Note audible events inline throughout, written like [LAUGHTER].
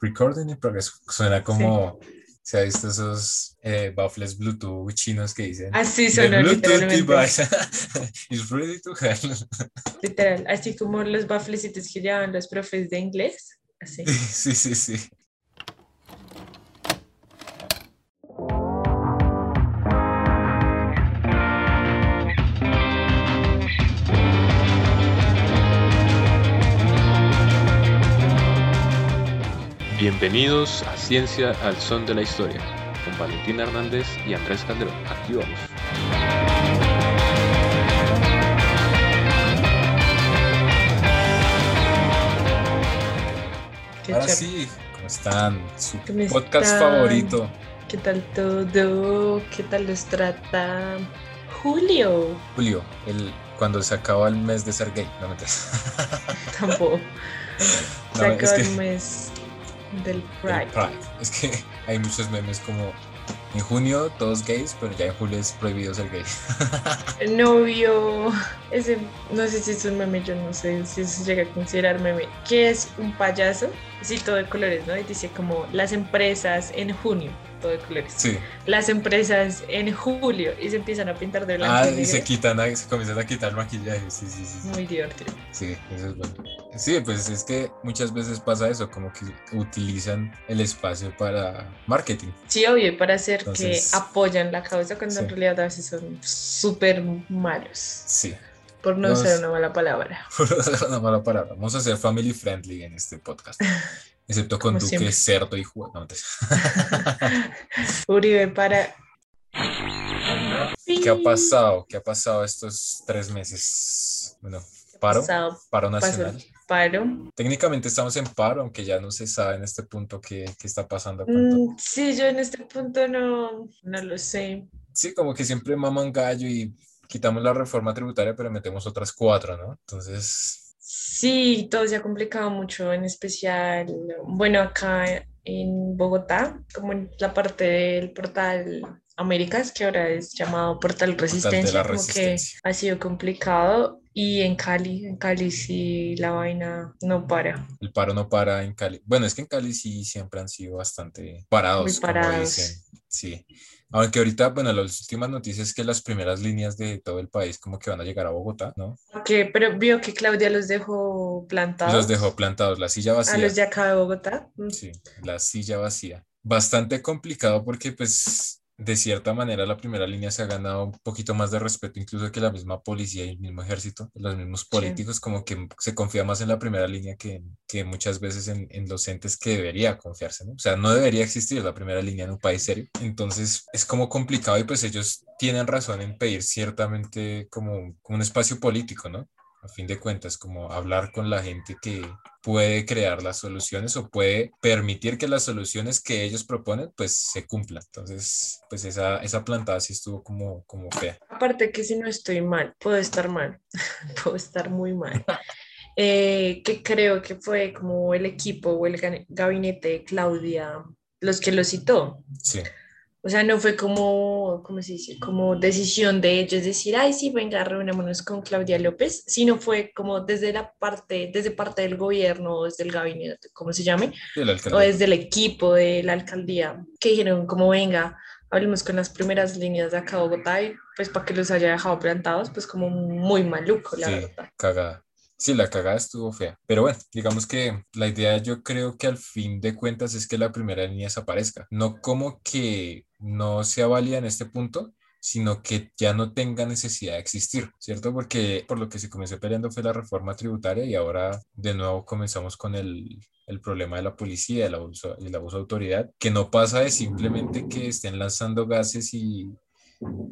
recording in progress. Suena como, se ha visto esos eh, baffles Bluetooth chinos que dicen. Así "The sonó Bluetooth device is ready to handle". Literal, así como los baflecitos que llevan los profes de inglés. Así. [LAUGHS] Sí, sí, sí. Bienvenidos a Ciencia al Son de la Historia, con Valentín Hernández y Andrés Calderón. Aquí vamos. Qué Ahora chévere. sí, ¿cómo están? Su ¿Cómo podcast están? favorito. ¿Qué tal todo? ¿Qué tal los trata Julio? Julio, el, cuando se acaba el mes de ser gay, no me Tampoco. [LAUGHS] No, es que- el mes del Pride. Pride. Es que [LAUGHS] hay muchos memes como en junio todos gays, pero ya en julio es prohibido ser gay. [LAUGHS] El novio, ese, no sé si es un meme, yo no sé si se llega a considerar meme, que es un payaso, sí, todo de colores, ¿no? Y dice como las empresas en junio, todo de colores. Sí. Las empresas en julio y se empiezan a pintar de blanco. Ah, y y se quitan, a- se comienzan a quitar maquillaje. Sí, sí, sí. Muy divertido. sí, eso es bueno. Sí, pues es que muchas veces pasa eso, como que utilizan el espacio para marketing. Sí, obvio, para hacer Entonces, que apoyan la causa cuando en realidad a veces son súper malos, Sí. Por no No, usar es- una mala palabra. [LAUGHS] Una mala palabra. Vamos a ser family friendly en este podcast. [LAUGHS] Excepto con Como Duque, siempre. cerdo y juego. No, mentiras. [LAUGHS] Uribe para... ¿Qué ha pasado? ¿Qué ha pasado estos tres meses? Bueno, paro, Pasado, paro nacional. paro. Técnicamente estamos en paro, aunque ya no se sabe en este punto qué, qué está pasando. Mm, sí, yo en este punto no, no lo sé. Sí, como que siempre maman gallo y quitamos la reforma tributaria, pero metemos otras cuatro, ¿no? Entonces, Sí, todo se ha complicado mucho, en especial, bueno, acá en Bogotá, como en la parte del portal Américas, que ahora es llamado Portal Resistencia, como Resistencia. que ha sido complicado. Y en Cali, en Cali sí la vaina no para. el paro no para en Cali. Bueno, es que en Cali sí siempre han sido bastante parados, Muy como parados. dicen. Sí. Aunque ahorita, bueno, las últimas noticias es que las primeras líneas de todo el país como que van a llegar a Bogotá, ¿no? Que, pero vio que Claudia los dejó plantados. Los dejó plantados, la silla A vacía. los de acá de Bogotá. Mm. Sí, la silla vacía. Bastante complicado porque pues de cierta manera la primera línea se ha ganado un poquito más de respeto incluso que la misma policía y el mismo ejército, los mismos políticos, como que se confía más en la primera línea que, que muchas veces en, en los entes que debería confiarse, ¿no? O sea, no debería existir la primera línea en un país serio. Entonces es como complicado y pues ellos tienen razón en pedir ciertamente como, como un espacio político, ¿no? A fin de cuentas, como hablar con la gente que puede crear las soluciones o puede permitir que las soluciones que ellos proponen pues se cumplan. Entonces, pues esa, esa plantada sí estuvo como, como fea. Aparte que si no estoy mal, puedo estar mal, [LAUGHS] puedo estar muy mal. Eh, que creo que fue como el equipo o el ga- gabinete de Claudia los que lo citó. Sí, O sea, no fue como, ¿cómo se dice? Como decisión de ellos decir, ay, sí, venga, reunámonos con Claudia López, sino fue como desde la parte, desde parte del gobierno, o desde el gabinete, ¿cómo se llame? o desde el equipo de la alcaldía, que dijeron como venga, hablemos con las primeras líneas de acá de Bogotá y pues para que los haya dejado plantados, pues como muy maluco, la Sí, verdad. cagada. Sí, la cagada estuvo fea. Pero bueno, digamos que la idea yo creo que al fin de cuentas es que la primera línea desaparezca. No como que no sea válida en este punto, sino que ya no tenga necesidad de existir, ¿cierto? Porque por lo que se comenzó peleando fue la reforma tributaria y ahora de nuevo comenzamos con el, el problema de la policía, el abuso, el abuso de autoridad, que no pasa de simplemente que estén lanzando gases y,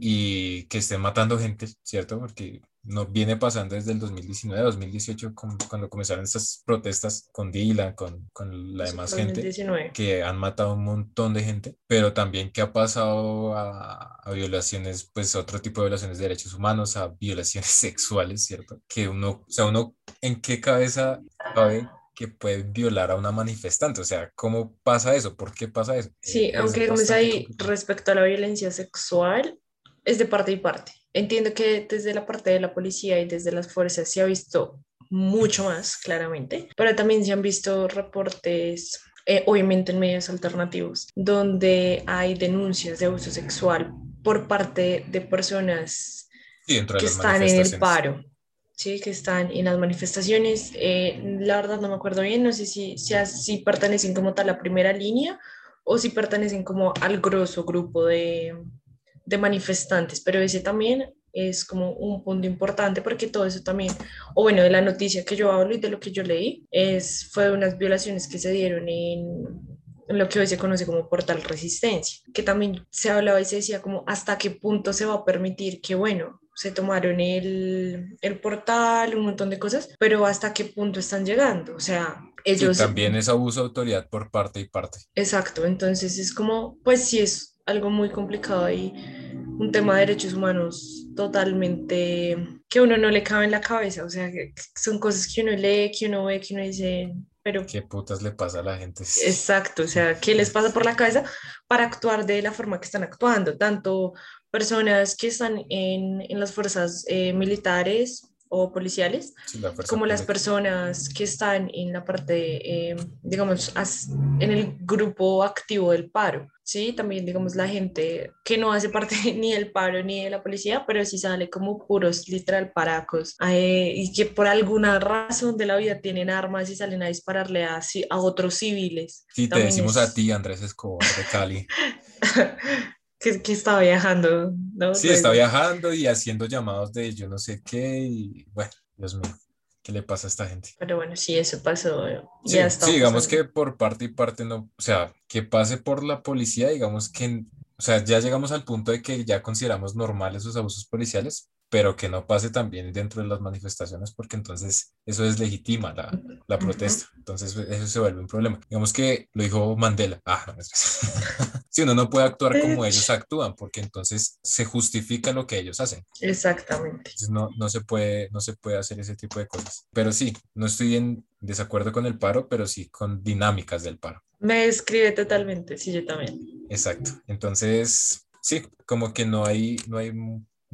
y que estén matando gente, ¿cierto? Porque no viene pasando desde el 2019, 2018, con- cuando comenzaron estas protestas con Dylan, con, con la demás fue en el gente 19. que han matado un montón de gente, pero también que ha pasado a, a violaciones, pues otro tipo de violaciones de derechos humanos, a violaciones [LAUGHS] sexuales, ¿cierto? Que uno, o sea, uno, ¿en qué cabeza cabe que puede violar a una manifestante? O sea, ¿cómo pasa eso? ¿Por qué pasa eso? Sí, Es aunque bastante ahí complicado. respecto a la violencia sexual, es de parte y parte. Entiendo que desde la parte de la policía y desde las fuerzas se ha visto mucho más claramente, pero también se han visto reportes eh, obviamente en medios alternativos, donde hay denuncias de abuso sexual por parte de personas Sí, que están en el paro, ¿sí? que están en las manifestaciones. Eh, la verdad no me acuerdo bien, no sé si, si, si pertenecen como tal a la primera línea o si pertenecen como al grosso grupo de, de manifestantes, pero ese también es como un punto importante porque todo eso también, o bueno, de la noticia que yo hablo y de lo que yo leí, es, fue de unas violaciones que se dieron en, en lo que hoy se conoce como portal resistencia, que también se hablaba y se decía como hasta qué punto se va a permitir que, bueno, se tomaron el, el portal, un montón de cosas, pero hasta qué punto están llegando, o sea, ellos... también es abuso de autoridad por parte y parte. Exacto, entonces es como, pues sí es algo muy complicado y un tema de derechos humanos totalmente que uno no le cabe en la cabeza, o sea, que son cosas que uno lee, que uno ve, que uno dice, pero ¿Qué putas le pasa a la gente? exacto, o sea, ¿qué les pasa por la cabeza para actuar de la forma que están actuando? Tanto personas que están en, en las fuerzas eh, militares o policiales, Sí, la como las personas que están en la parte, eh, digamos, as- en el grupo activo del paro, ¿sí? También, digamos, la gente que no hace parte [LAUGHS] ni del paro ni de la policía, pero sí sale como puros, literal, paracos, eh, y que por alguna razón de la vida tienen armas y salen a dispararle a, a otros civiles. Sí, te También decimos es- a ti, Andrés Escobar de Cali. [LAUGHS] que, que estaba viajando, ¿no? Sí, está viajando y haciendo llamados de yo no sé qué y bueno, Dios mío, ¿qué le pasa a esta gente? Pero bueno, sí, eso pasó. Sí, ya está sí, digamos pasando. que por parte y parte no, o sea, que pase por la policía, digamos que, o sea, ya llegamos al punto de que ya consideramos normales esos abusos policiales, pero que no pase también dentro de las manifestaciones, porque entonces eso deslegitima la, la Ujú. protesta, entonces eso se vuelve un problema. Digamos que lo dijo Mandela, ah, no, [LAUGHS] si uno no puede actuar como ellos actúan, porque entonces se justifica lo que ellos hacen. Exactamente. Entonces no, no se puede, no se puede hacer ese tipo de cosas. Pero sí, no estoy en desacuerdo con el paro, pero sí con dinámicas del paro. Me describe totalmente, sí, yo también. Exacto. Entonces, sí, como que no hay, no hay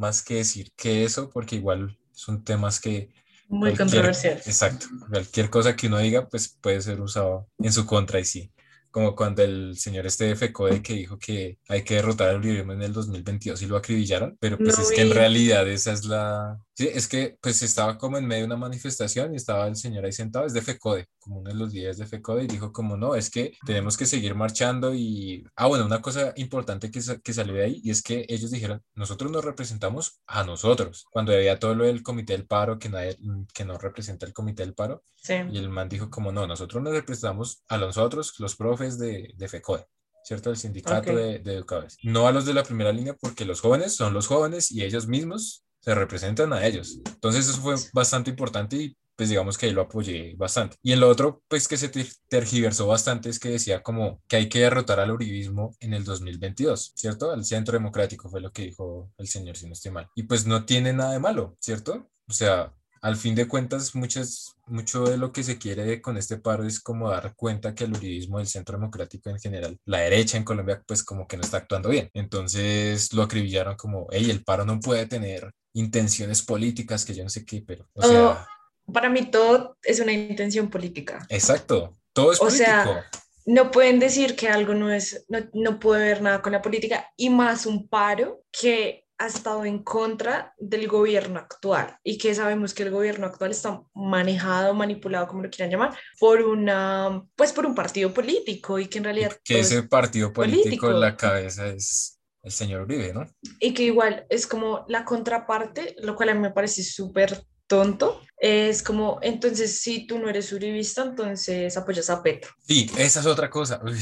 más que decir que eso, porque igual son temas que Muy cualquier- controversial. Exacto. Cualquier cosa que uno diga, pues puede ser usado en su contra y sí. Como cuando el señor este de FECODE que dijo que hay que derrotar al uribismo en el 2022 y lo acribillaron, pero pues No es que en realidad esa es la... Sí, es que pues estaba como en medio de una manifestación y estaba el señor ahí sentado, es de FECODE, como uno de los líderes de FECODE y dijo como no, es que tenemos que seguir marchando y... Ah, bueno, una cosa importante que, sa- que salió de ahí y es que ellos dijeron, nosotros nos representamos a nosotros, cuando había todo lo del comité del paro, que, nadie, que no representa el comité del paro, Sí. y el man dijo como no, nosotros nos representamos a nosotros, los profes de, de FECODE, ¿cierto? El sindicato de, de educadores. No a los de la primera línea porque los jóvenes son los jóvenes y ellos mismos se representan a ellos. Entonces eso fue bastante importante y pues digamos que ahí lo apoyé bastante. Y en lo otro, pues que se ter- tergiversó bastante es que decía como que hay que derrotar al uribismo en el 2022, ¿cierto? Al centro democrático fue lo que dijo el señor, si no estoy mal. Y pues no tiene nada de malo, ¿cierto? O sea, al fin de cuentas, muchas, mucho de lo que se quiere con este paro es como dar cuenta que el uribismo del centro democrático en general, la derecha en Colombia, pues como que no está actuando bien. Entonces lo acribillaron como, hey, el paro no puede tener intenciones políticas, que yo no sé qué, pero, o sea, Para mí todo es una intención política. exacto, todo es O político. sea, No pueden decir que algo no es, no, no puede ver nada con la política y más un paro que ha estado en contra del gobierno actual y que sabemos que el gobierno actual está manejado, manipulado, como lo quieran llamar, por una, pues por un partido político y que en realidad que ese es- partido político, político. en la cabeza es el señor Uribe, ¿no? y que igual es como la contraparte, lo cual a mí me parece súper tonto, es como, entonces si tú no eres uribista, entonces apoyas a Petro. Sí, esa es otra cosa. Uy,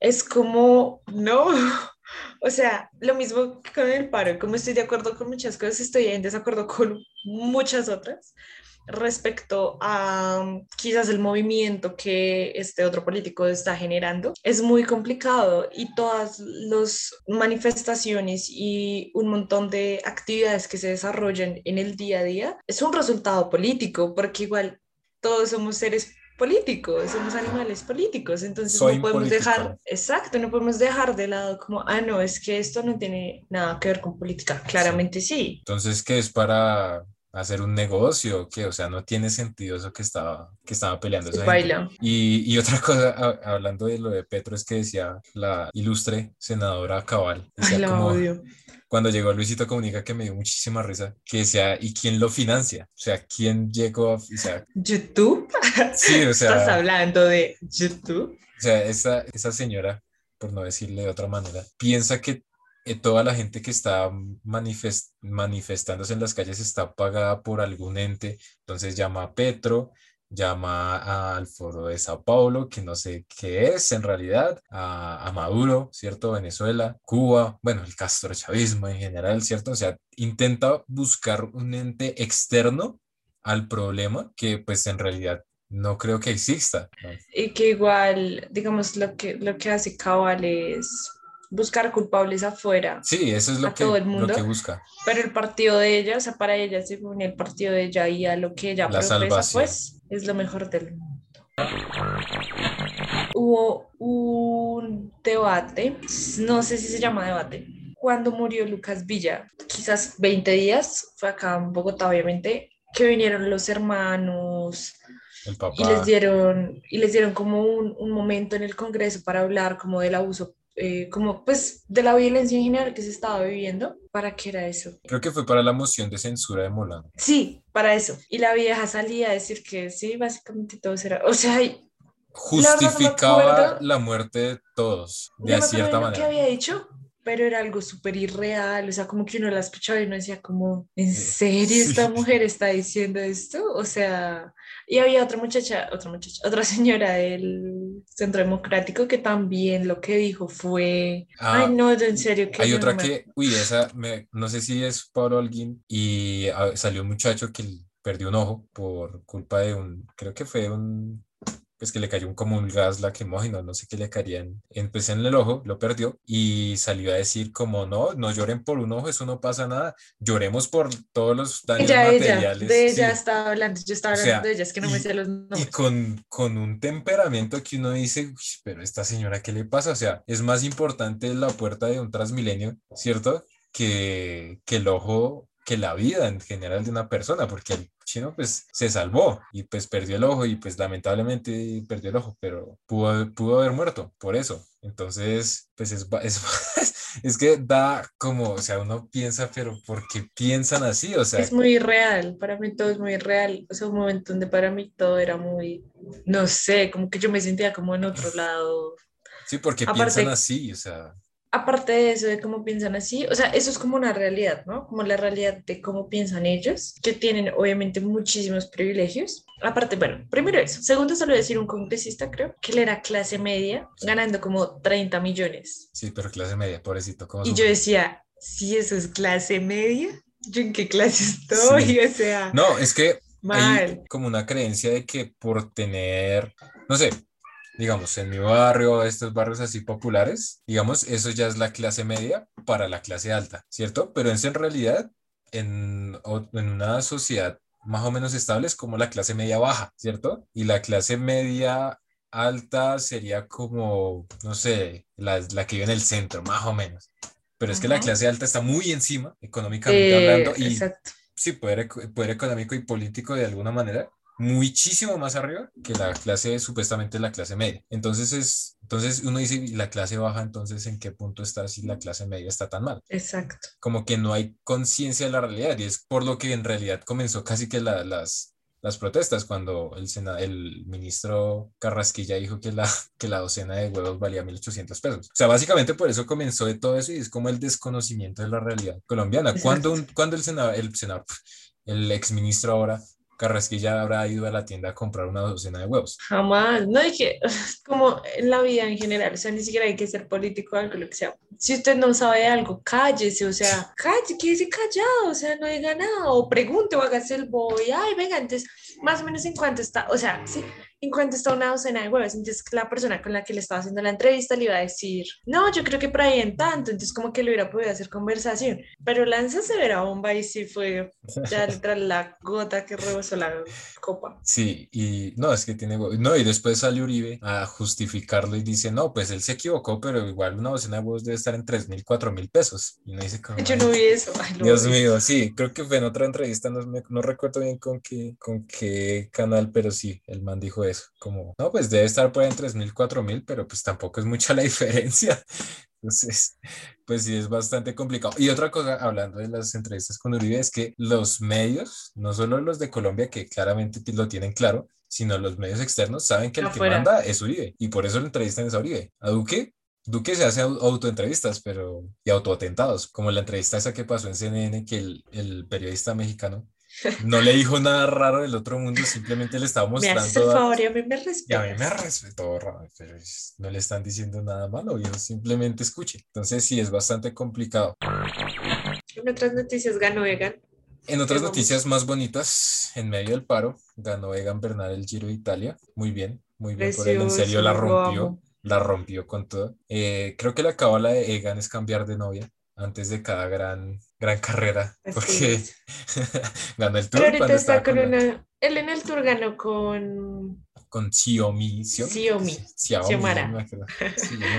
Es como, no, [LAUGHS] o sea, lo mismo que con el paro, como estoy de acuerdo con muchas cosas, estoy en desacuerdo con muchas otras respecto a um, quizás el movimiento que este otro político está generando. Es muy complicado y todas las manifestaciones y un montón de actividades que se desarrollan en el día a día es un resultado político, porque igual todos somos seres políticos, somos animales políticos, entonces Soy no podemos político. dejar, exacto, no podemos dejar de lado como, ah, no, es que esto no tiene nada que ver con política, claramente sí. Entonces, ¿qué es para hacer un negocio, que, o sea, no tiene sentido eso que estaba, que estaba peleando. Esa gente. Y, y otra [LAUGHS] cosa, a- hablando de lo de Petro, es que decía la ilustre senadora Cabal, Ay, decía la como, odio. cuando llegó Luisito Comunica, que me dio muchísima risa, que decía, ¿y quién lo financia? O sea, ¿quién llegó a, o sea, ¿YouTube? [LAUGHS] sí, o [LAUGHS] ¿Estás sea, hablando de YouTube? o sea, esa, esa señora, por no decirle de otra manera, piensa que eh, toda la gente que está manifest- manifestándose en las calles está pagada por algún ente, entonces llama a Petro, llama al foro de Sao Paulo, que no sé qué es en realidad, a, a Maduro, ¿cierto? Venezuela, Cuba, bueno, el castrochavismo en general, ¿cierto? O sea, intenta buscar un ente externo al problema que pues en realidad no creo que exista. Y que igual, digamos, lo que, lo que hace Cabal es buscar culpables afuera. Sí, eso es lo a que, todo el lo mundo. que busca. Pero el partido de ella, o sea, para ella, según el partido de ella y a lo que ella La profesa, pues es lo mejor del mundo. Hubo un debate, no sé si se llama debate, cuando murió Lucas Villa, quizás 20 días, fue acá en Bogotá, obviamente, que vinieron los hermanos y les dieron, y les dieron como un, un momento en el Congreso para hablar como del abuso, eh, como pues de la violencia en general que se estaba viviendo. ¿Para qué era eso? Creo que fue para la moción de censura de Molano. Sí, para eso. Y la vieja salía a decir que sí, básicamente todo era, o sea, y- verdad no Justificaba la muerte de todos, no de acuerdo cierta manera. había dicho, pero era algo súper irreal, o sea, como que uno la escuchaba y uno decía como, ¿en serio esta mujer está diciendo esto? O sea, y había otra muchacha, otra muchacha, otra señora del Centro Democrático que también lo que dijo fue, Ah, ay no, en serio que Hay otra me que, uy, esa, me- no sé si es Pablo Holguín, y ah, salió un muchacho que perdió un ojo por culpa de un, creo que fue un, pues que le cayó un, como un gas lacrimógeno, no sé qué le caería en, en, pues en el ojo, lo perdió, y salió a decir como, no, no lloren por un ojo, eso no pasa nada, lloremos por todos los daños Ella, ella, materiales. de sí. ella estaba hablando, yo estaba O hablando sea, de ella, es que no me y- sé los Y nombres. con, con un temperamento que uno dice, "Uy, pero esta señora, ¿qué le pasa? O sea, es más importante la puerta de un Transmilenio, ¿cierto? Que, que el ojo, que la vida en general de una persona, porque el chino pues se salvó y pues perdió el ojo y pues lamentablemente perdió el ojo, pero pudo, pudo haber muerto por eso. Entonces, pues es, [LAUGHS] es, es que da como, o sea, uno piensa, pero ¿por qué piensan así? O sea, Es muy real, para mí todo es muy real. O sea, un momento donde para mí todo era muy, no sé, como que yo me sentía como en otro lado. sí, porque aparte- piensan así, o sea. Aparte de eso, de cómo piensan así, o sea, eso es como una realidad, ¿no? Como la realidad de cómo piensan ellos, que tienen obviamente muchísimos privilegios. Aparte, bueno, primero eso. Segundo, solo decir un congresista, creo, que él era clase media, ganando como 30 millones. Sí, pero clase media, pobrecito. ¿cómo Y yo decía, si eso es clase media, ¿yo en qué clase estoy? Sí. [LAUGHS] O sea, No, es que hay mal. como una creencia de que por tener, no sé, digamos, en mi barrio, estos barrios así populares, digamos, eso ya es la clase media para la clase alta, ¿cierto? Pero es en realidad en, en una sociedad más o menos estable es como la clase media baja, ¿cierto? Y la clase media alta sería como, no sé, la, la que vive en el centro, más o menos. Pero es que la clase alta está muy encima, económicamente Eh, hablando, y exacto. sí, poder, poder económico y político de alguna manera, muchísimo más arriba que la clase, supuestamente la clase media. Entonces es, entonces uno dice, ¿y la clase baja, entonces en qué punto está si la clase media está tan mal? Exacto. Como que no hay conciencia de la realidad y es por lo que en realidad comenzó casi que la- las, las protestas cuando el, sena- el ministro Carrasquilla dijo que la, [LAUGHS] que la docena de huevos valía 1.800 pesos. O sea, básicamente por eso comenzó de todo eso y es como el desconocimiento de la realidad colombiana. ¿Cuándo, un- cuándo el senador, el senador, el exministro ahora, Carrasquilla, habrá ido a la tienda a comprar una docena de huevos? Jamás, no hay que, [LAUGHS] como en la vida en general, o sea, ni siquiera hay que ser político o algo, lo que sea. Si usted no sabe algo, cállese, o sea, cállese, quédese callado, o sea, no diga nada, o pregunte o hágase el boy, ay, venga, entonces, más o menos en cuánto está, o sea, sí, 50 una docena de huevos. Entonces la persona con la que le estaba haciendo la entrevista le iba a decir, no, yo creo que por ahí en tanto. Entonces como que le hubiera podido hacer conversación. Pero lanza severa bomba y sí fue ya [LAUGHS] literal la gota que rebosó la copa. Sí, y no, es que tiene... No, y después sale Uribe a justificarlo y dice, no, pues él se equivocó, pero igual una docena de huevos debe estar en 3 mil, 4 mil pesos. Y no dice como... Yo no vi eso. Dios mío, sí, creo que fue en otra entrevista, no, no recuerdo bien con qué, con qué canal, pero sí, el man dijo eso, como, no, pues debe estar por en 3 mil, 4 mil, pero pues tampoco es mucha la [LAUGHS] diferencia. Entonces, pues sí, es bastante complicado. Y otra cosa, hablando de las entrevistas con Uribe, es que los medios, no solo los de Colombia, que claramente lo tienen claro, sino los medios externos saben que el que manda es Uribe y por eso lo entrevistan es a Uribe. A Duque, Duque se hace autoentrevistas pero, y autoatentados, como la entrevista esa que pasó en CNN, que el, el periodista mexicano no le dijo nada raro del otro mundo, simplemente le estaba mostrando. Me haces el favor y a mí me respetó. A mí me respetó, pero no le están diciendo nada malo, yo simplemente escuche. Entonces sí, es bastante complicado. En otras noticias ganó Egan. En otras noticias más bonitas, en medio del paro, ganó Egan Bernal el Giro de Italia. Muy bien, muy bien por él. En serio la rompió, la rompió con todo. Eh, creo que la cábala de Egan es cambiar de novia antes de cada gran, gran carrera, porque [LAUGHS] ganó el Tour. Pero ahorita está con, una... Él en el Tour ganó con... Con Xiaomi. Xiaomi. Xiomara.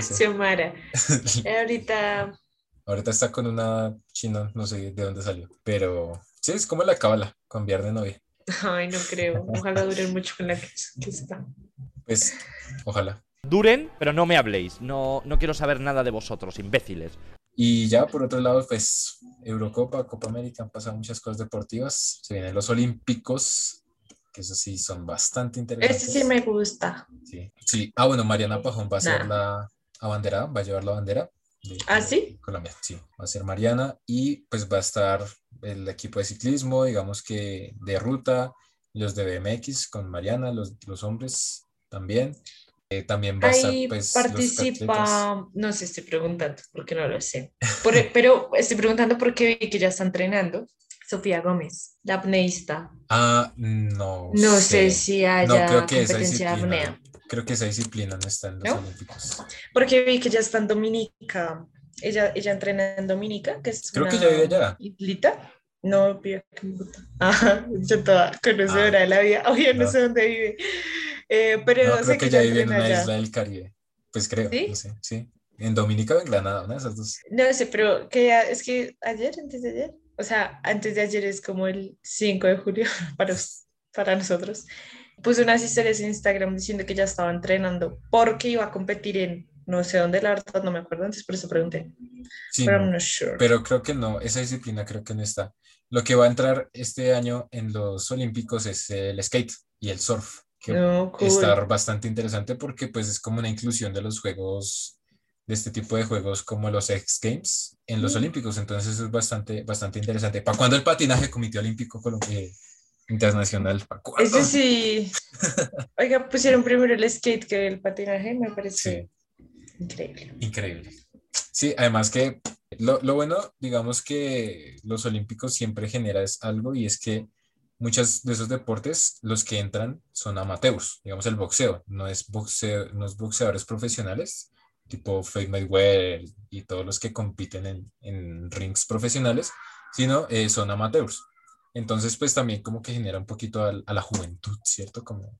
Xiomara. [LAUGHS] ahorita... Ahorita está con una china, no sé de dónde salió, pero sí, es como la cábala, cambiar de novia. Ay, no creo. Ojalá duren mucho con la que, está. Pues, ojalá. Duren, pero no me habléis. No, no quiero saber nada de vosotros, imbéciles. Y ya por otro lado, pues Eurocopa, Copa América, han pasado muchas cosas deportivas. Se vienen los Olímpicos, que eso sí son bastante interesantes. Ese sí me gusta. Sí, sí. Ah, bueno, Mariana Pajón va a ser la abanderada, va a llevar la bandera. De, ¿Ah, sí? Colombia, sí. Va a ser Mariana y pues va a estar el equipo de ciclismo, digamos que de ruta, los de BMX con Mariana, los, los hombres también. Eh, también va a pues, participa, no sé, estoy preguntando porque no lo sé, pero estoy preguntando porque vi que ya está entrenando Sofía Gómez, la apneísta. Ah, no. No sé, si haya no, creo que competencia de apnea. Creo que esa disciplina no está en los Olímpicos. Porque vi que ya está en Dominica. Ella, ella entrena en Dominica, que es Creo que ya vive allá. ¿Islita? No, vive aquí Ajá, yo toda conocedora ah. de la vida. Oye, no. no sé dónde vive. Eh, pero no, creo que, ya vive en una isla del Caribe. Pues creo, ¿Sí? no sé, sí. En Dominica o en Granada, una de esas dos. No sé, pero que es que ayer, antes de ayer, o sea, antes de ayer es como el 5 de julio [LAUGHS] para, para nosotros. Puse unas historias en Instagram diciendo que ya estaba entrenando porque iba a competir en no sé dónde, la verdad no me acuerdo, antes por eso pregunté. Sí, pero, no, sure. pero creo que no, esa disciplina creo que no está. Lo que va a entrar este año en los Olímpicos es el skate y el surf que oh, estar bastante interesante porque pues es como una inclusión de los juegos, de este tipo de juegos como los X Games en los mm. Olímpicos, entonces es bastante, bastante interesante. ¿Para cuándo el patinaje Comité Olímpico eh, Internacional? Eso sí. [LAUGHS] Oiga, pusieron primero el skate que el patinaje, me parece increíble. Increíble. Sí, además que lo, lo bueno, digamos que los Olímpicos siempre genera es algo y es que muchos de esos deportes, los que entran son amateurs, digamos el boxeo, no es, boxeo, no es boxeadores profesionales, tipo Floyd Mayweather y todos los que compiten en, en rings profesionales, sino eh, son amateurs. Entonces, pues también como que genera un poquito a, a la juventud, ¿cierto? Como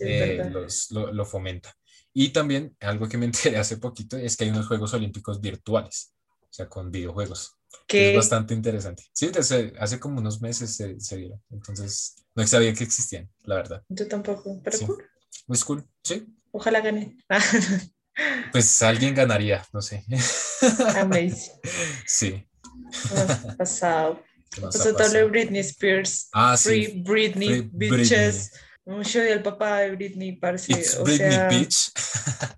eh, los, lo, lo, fomenta. Y también algo que me enteré hace poquito es que hay unos Juegos Olímpicos virtuales, o sea, con videojuegos. Es bastante interesante. Sí, desde hace como unos meses se, se vieron. Entonces, no sabía que existían, la verdad. Yo tampoco, pero cool. Muy cool, sí. Ojalá gane. [LAUGHS] pues alguien ganaría, no sé. Amazing. [LAUGHS] Sí. pasado. Pasó todo Britney Spears. Ah, Free sí. Britney, Free bitches. Mucho del papá de Britney, parece. It's o Britney sea, Bitch.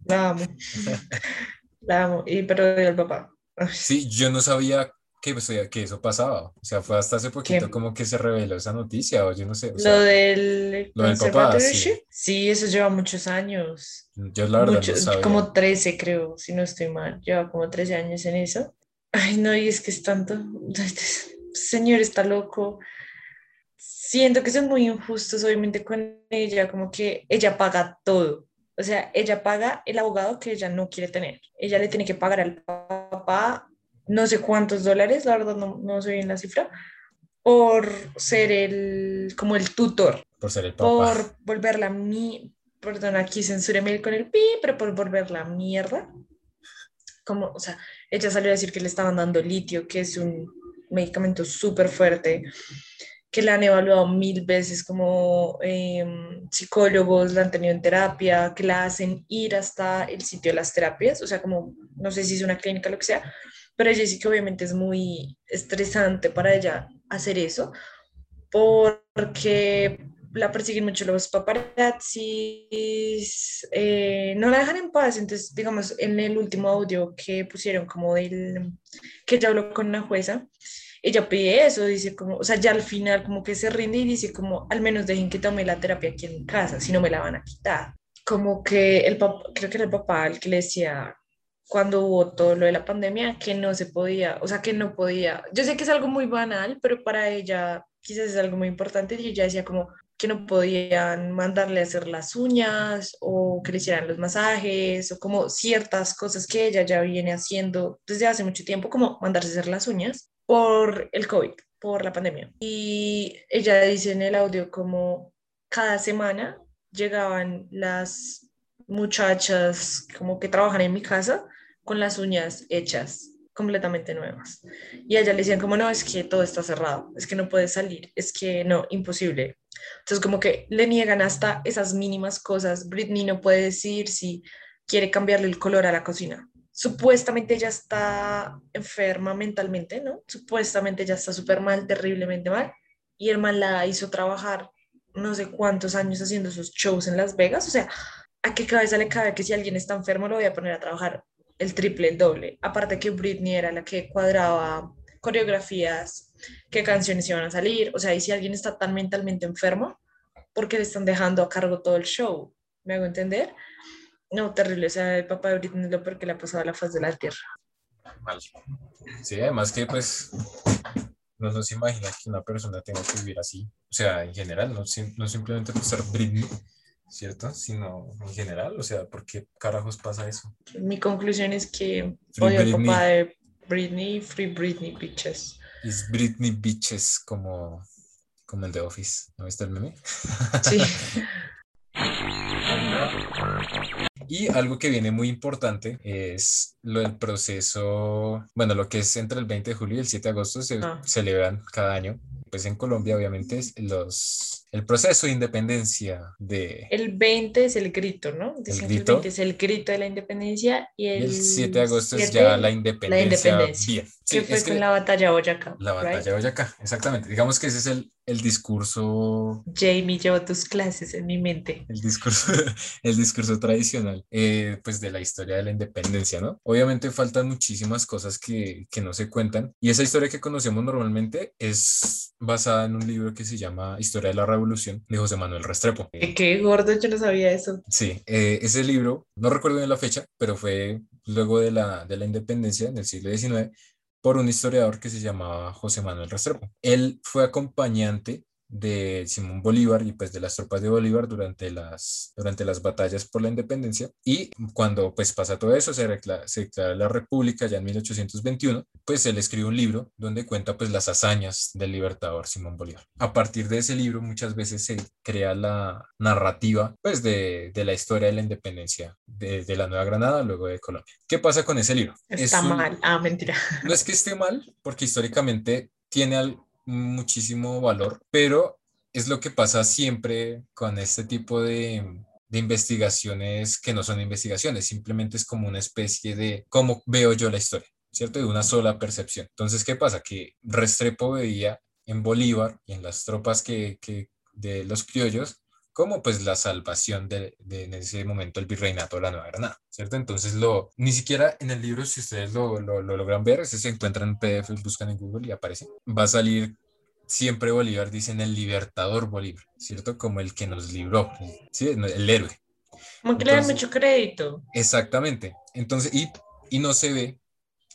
La amo. [LAUGHS] La amo. Y, pero del papá. Sí, yo no sabía que, pues, que eso pasaba. O sea, fue hasta hace poquito como que se reveló esa noticia, o yo no sé. lo del, lo del papá, sí. sí. eso lleva muchos años. Yo la verdad no sabía. Como 13 creo, si no estoy mal. Lleva como 13 años en eso. Ay, no, y es que es tanto. Señor está loco. siento que son muy injustos obviamente con ella, como que ella paga todo. O sea, ella paga el abogado que ella no quiere tener. Ella le tiene que pagar al papá no sé cuántos dólares, la verdad no, no sé bien la cifra, por ser el, como el tutor. Por ser el papá. Por volverla mi, perdón, aquí censúreme con el pi, pero por volverla mierda. Como, o sea, ella salió a decir que le estaban dando litio, que es un medicamento súper fuerte, que la han evaluado mil veces como em, psicólogos, la han tenido en terapia, que la hacen ir hasta el sitio de las terapias, o sea, como, no sé si es una clínica o lo que sea, pero ella sí que obviamente es muy estresante para ella hacer eso, porque la persiguen mucho los paparazzis, eh, no la dejan en paz. Entonces, digamos, en el último audio que pusieron como del, que ella habló con una jueza, ella pide eso, dice como, o sea, ya al final como que se rinde y dice como, al menos dejen que tome la terapia aquí en casa, si no me la van a quitar. Como que el papá, creo que era el papá el que le decía cuando hubo todo lo de la pandemia, que no se podía, o sea, que no podía. Yo sé que es algo muy banal, pero para ella quizás es algo muy importante y ella decía como que no podían mandarle a hacer las uñas o que le hicieran los masajes o como ciertas cosas que ella ya viene haciendo desde hace mucho tiempo, como mandarse a hacer las uñas por el COVID, por la pandemia. Y ella dice en el audio como cada semana llegaban las muchachas como que trabajan en mi casa con las uñas hechas completamente nuevas. Y a ella le decían como, no, es que todo está cerrado, es que no puede salir, es que no, imposible. Entonces como que le niegan hasta esas mínimas cosas. Britney no puede decir si quiere cambiarle el color a la cocina. Supuestamente ella está enferma mentalmente, ¿no? Supuestamente ella está súper mal, terriblemente mal. Y el man la hizo trabajar no sé cuántos años haciendo sus shows en Las Vegas. O sea, ¿a qué cabeza le cabe que si alguien está enfermo lo voy a poner a trabajar el triple, el doble. Aparte que Britney era la que cuadraba coreografías, qué canciones iban a salir. O sea, y si alguien está tan mentalmente enfermo, ¿por qué le están dejando a cargo todo el show? ¿Me hago entender? No, terrible. O sea, el papá de Britney es lo peor que le ha pasado a la faz de la tierra. Mal. Sí, además que pues no nos imagina que una persona tenga que vivir así. O sea, en general, no, no simplemente por ser Britney, ¿cierto? Sino en general, o sea, ¿por qué carajos pasa eso? Mi conclusión es que odio al papá de Britney, Free Britney Bitches. Es Britney Bitches como, como el de Office, ¿no viste el meme? Sí. [LAUGHS] Y algo que viene muy importante es lo del proceso, bueno, lo que es entre el 20 de julio y el 7 de agosto se Ah. celebran cada año. Pues en Colombia, obviamente, los, el proceso de independencia de... El 20 es el grito, ¿no? Dicen el grito. 20 es el grito de la independencia y y el, el 7 de agosto es 7, ya la independencia, independencia, bien. Sí, que fue es con que la batalla de Boyacá. la batalla right? de Boyacá, exactamente. Digamos que ese es el, el discurso Jamie llevo tus clases en mi mente. el discurso, [LAUGHS] el discurso tradicional, eh, pues de la historia de la independencia, ¿no? Obviamente faltan muchísimas cosas que, que no se cuentan y esa historia que conocemos normalmente es basada en un libro que se llama Historia de la Revolución de José Manuel Restrepo. Qué, qué gordo, yo no sabía eso. Sí, eh, ese libro, no recuerdo bien la fecha, pero fue luego de la, de la independencia en el siglo XIX por un historiador que se llamaba José Manuel Restrepo. Él fue acompañante de Simón Bolívar y pues de las tropas de Bolívar durante las, durante las batallas por la independencia y cuando pues pasa todo eso, se, recla- se declara la república ya en 1821, pues él escribe un libro donde cuenta pues las hazañas del libertador Simón Bolívar. A partir de ese libro muchas veces se crea la narrativa pues de, de la historia de la independencia de, de la Nueva Granada luego de Colombia. ¿Qué pasa con ese libro? Es Está un- mal. Ah, mentira. no es que esté mal, porque históricamente tiene al- muchísimo valor, pero es lo que pasa siempre con este tipo de, investigaciones que no son investigaciones, simplemente es como una especie de cómo veo yo la historia, ¿cierto? De una sola percepción. Entonces, ¿qué pasa? Que Restrepo veía en Bolívar y en las tropas que, que de los criollos como pues la salvación de, de en ese momento el virreinato de la Nueva Granada, ¿cierto? Entonces lo, ni siquiera en el libro, si ustedes lo, lo, lo logran ver, ese se encuentra en PDF, buscan en Google y aparece, va a salir siempre Bolívar, dicen el libertador Bolívar, ¿cierto? Como el que nos libró, ¿sí? El héroe. Como que le dan Entonces- mucho crédito. Exactamente. Entonces, y, y no se ve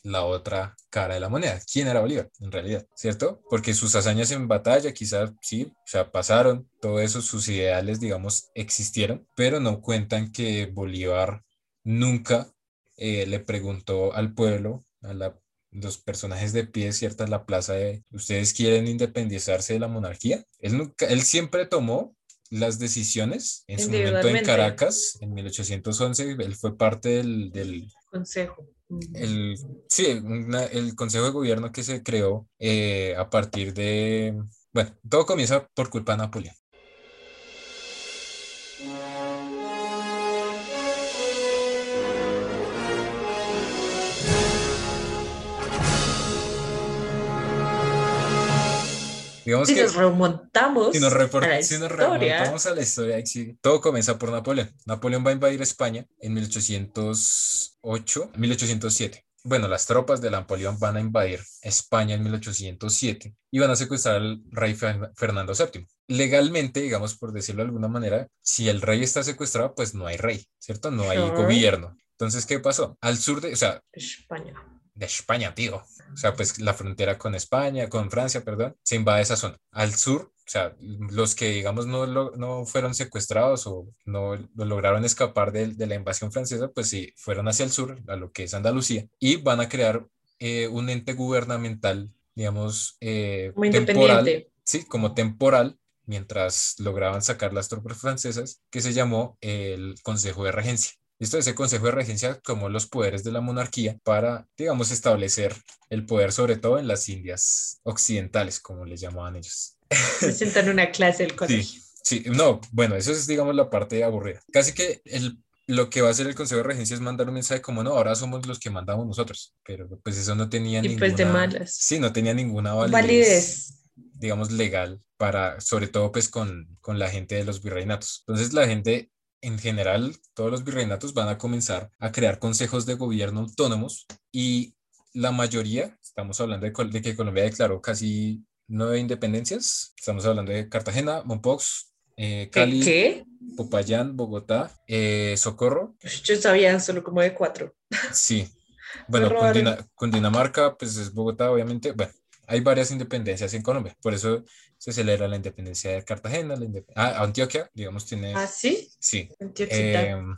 la otra cara de la moneda. ¿Quién era Bolívar en realidad? ¿Cierto? Porque sus hazañas en batalla quizás sí, o sea, pasaron, todo eso, sus ideales, digamos, existieron, pero no cuentan que Bolívar nunca eh, le preguntó al pueblo, a los personajes de pie, cierta la plaza de, ¿ustedes quieren independizarse de la monarquía? Él, nunca, él siempre tomó las decisiones en su momento en Caracas, en 1811, él fue parte del, del consejo. El, sí, el consejo de gobierno que se creó eh, a partir de, bueno, todo comienza por culpa de Napoleón. Si nos remontamos si nos, a la si nos remontamos a la historia, todo comienza por Napoleón. Napoleón va a invadir España en 1808, 1807. Bueno, las tropas de Napoleón van a invadir España en 1807 y van a secuestrar al rey Fernando VII. Legalmente, digamos, por decirlo de alguna manera, si el rey está secuestrado, pues no hay rey, ¿cierto? No hay gobierno. Entonces, ¿qué pasó? Al sur de, o sea, España. De España, tío o sea, pues la frontera con España, con Francia, perdón, se invade esa zona. Al sur, o sea, los que, digamos, no, no fueron secuestrados o no lograron escapar de, de, la invasión francesa, pues sí, fueron hacia el sur, a lo que es Andalucía, y van a crear eh, un ente gubernamental, digamos, eh, temporal, sí, como temporal, mientras lograban sacar las tropas francesas, que se llamó el Consejo de Regencia. Esto ese Consejo de Regencia como los poderes de la monarquía para, digamos, establecer el poder sobre todo en las Indias occidentales, como les llamaban ellos. [LAUGHS] Presentan una clase del colegio. Sí, sí, no, bueno, eso es, digamos, la parte aburrida. Casi que el, lo que va a hacer el Consejo de Regencia es mandar un mensaje como, no, ahora somos los que mandamos nosotros, pero pues eso no tenía y pues de malas. Sí, no tenía ninguna validez, digamos, legal para, sobre todo pues con, con la gente de los virreinatos. Entonces la gente en general, todos los virreinatos van a comenzar a crear consejos de gobierno autónomos y la mayoría, estamos hablando de, que Colombia declaró casi nueve independencias, estamos hablando de Cartagena, Mompox, eh, Cali, Popayán, Bogotá, eh, Socorro. Pues yo sabía solo como de cuatro. Sí. Bueno, con Dinamarca, pues es Bogotá, obviamente. Bueno, hay varias independencias en Colombia, por eso se celebra la independencia de Cartagena, la ah, Antioquia, digamos, tiene... ¿Ah, sí? Sí. Em,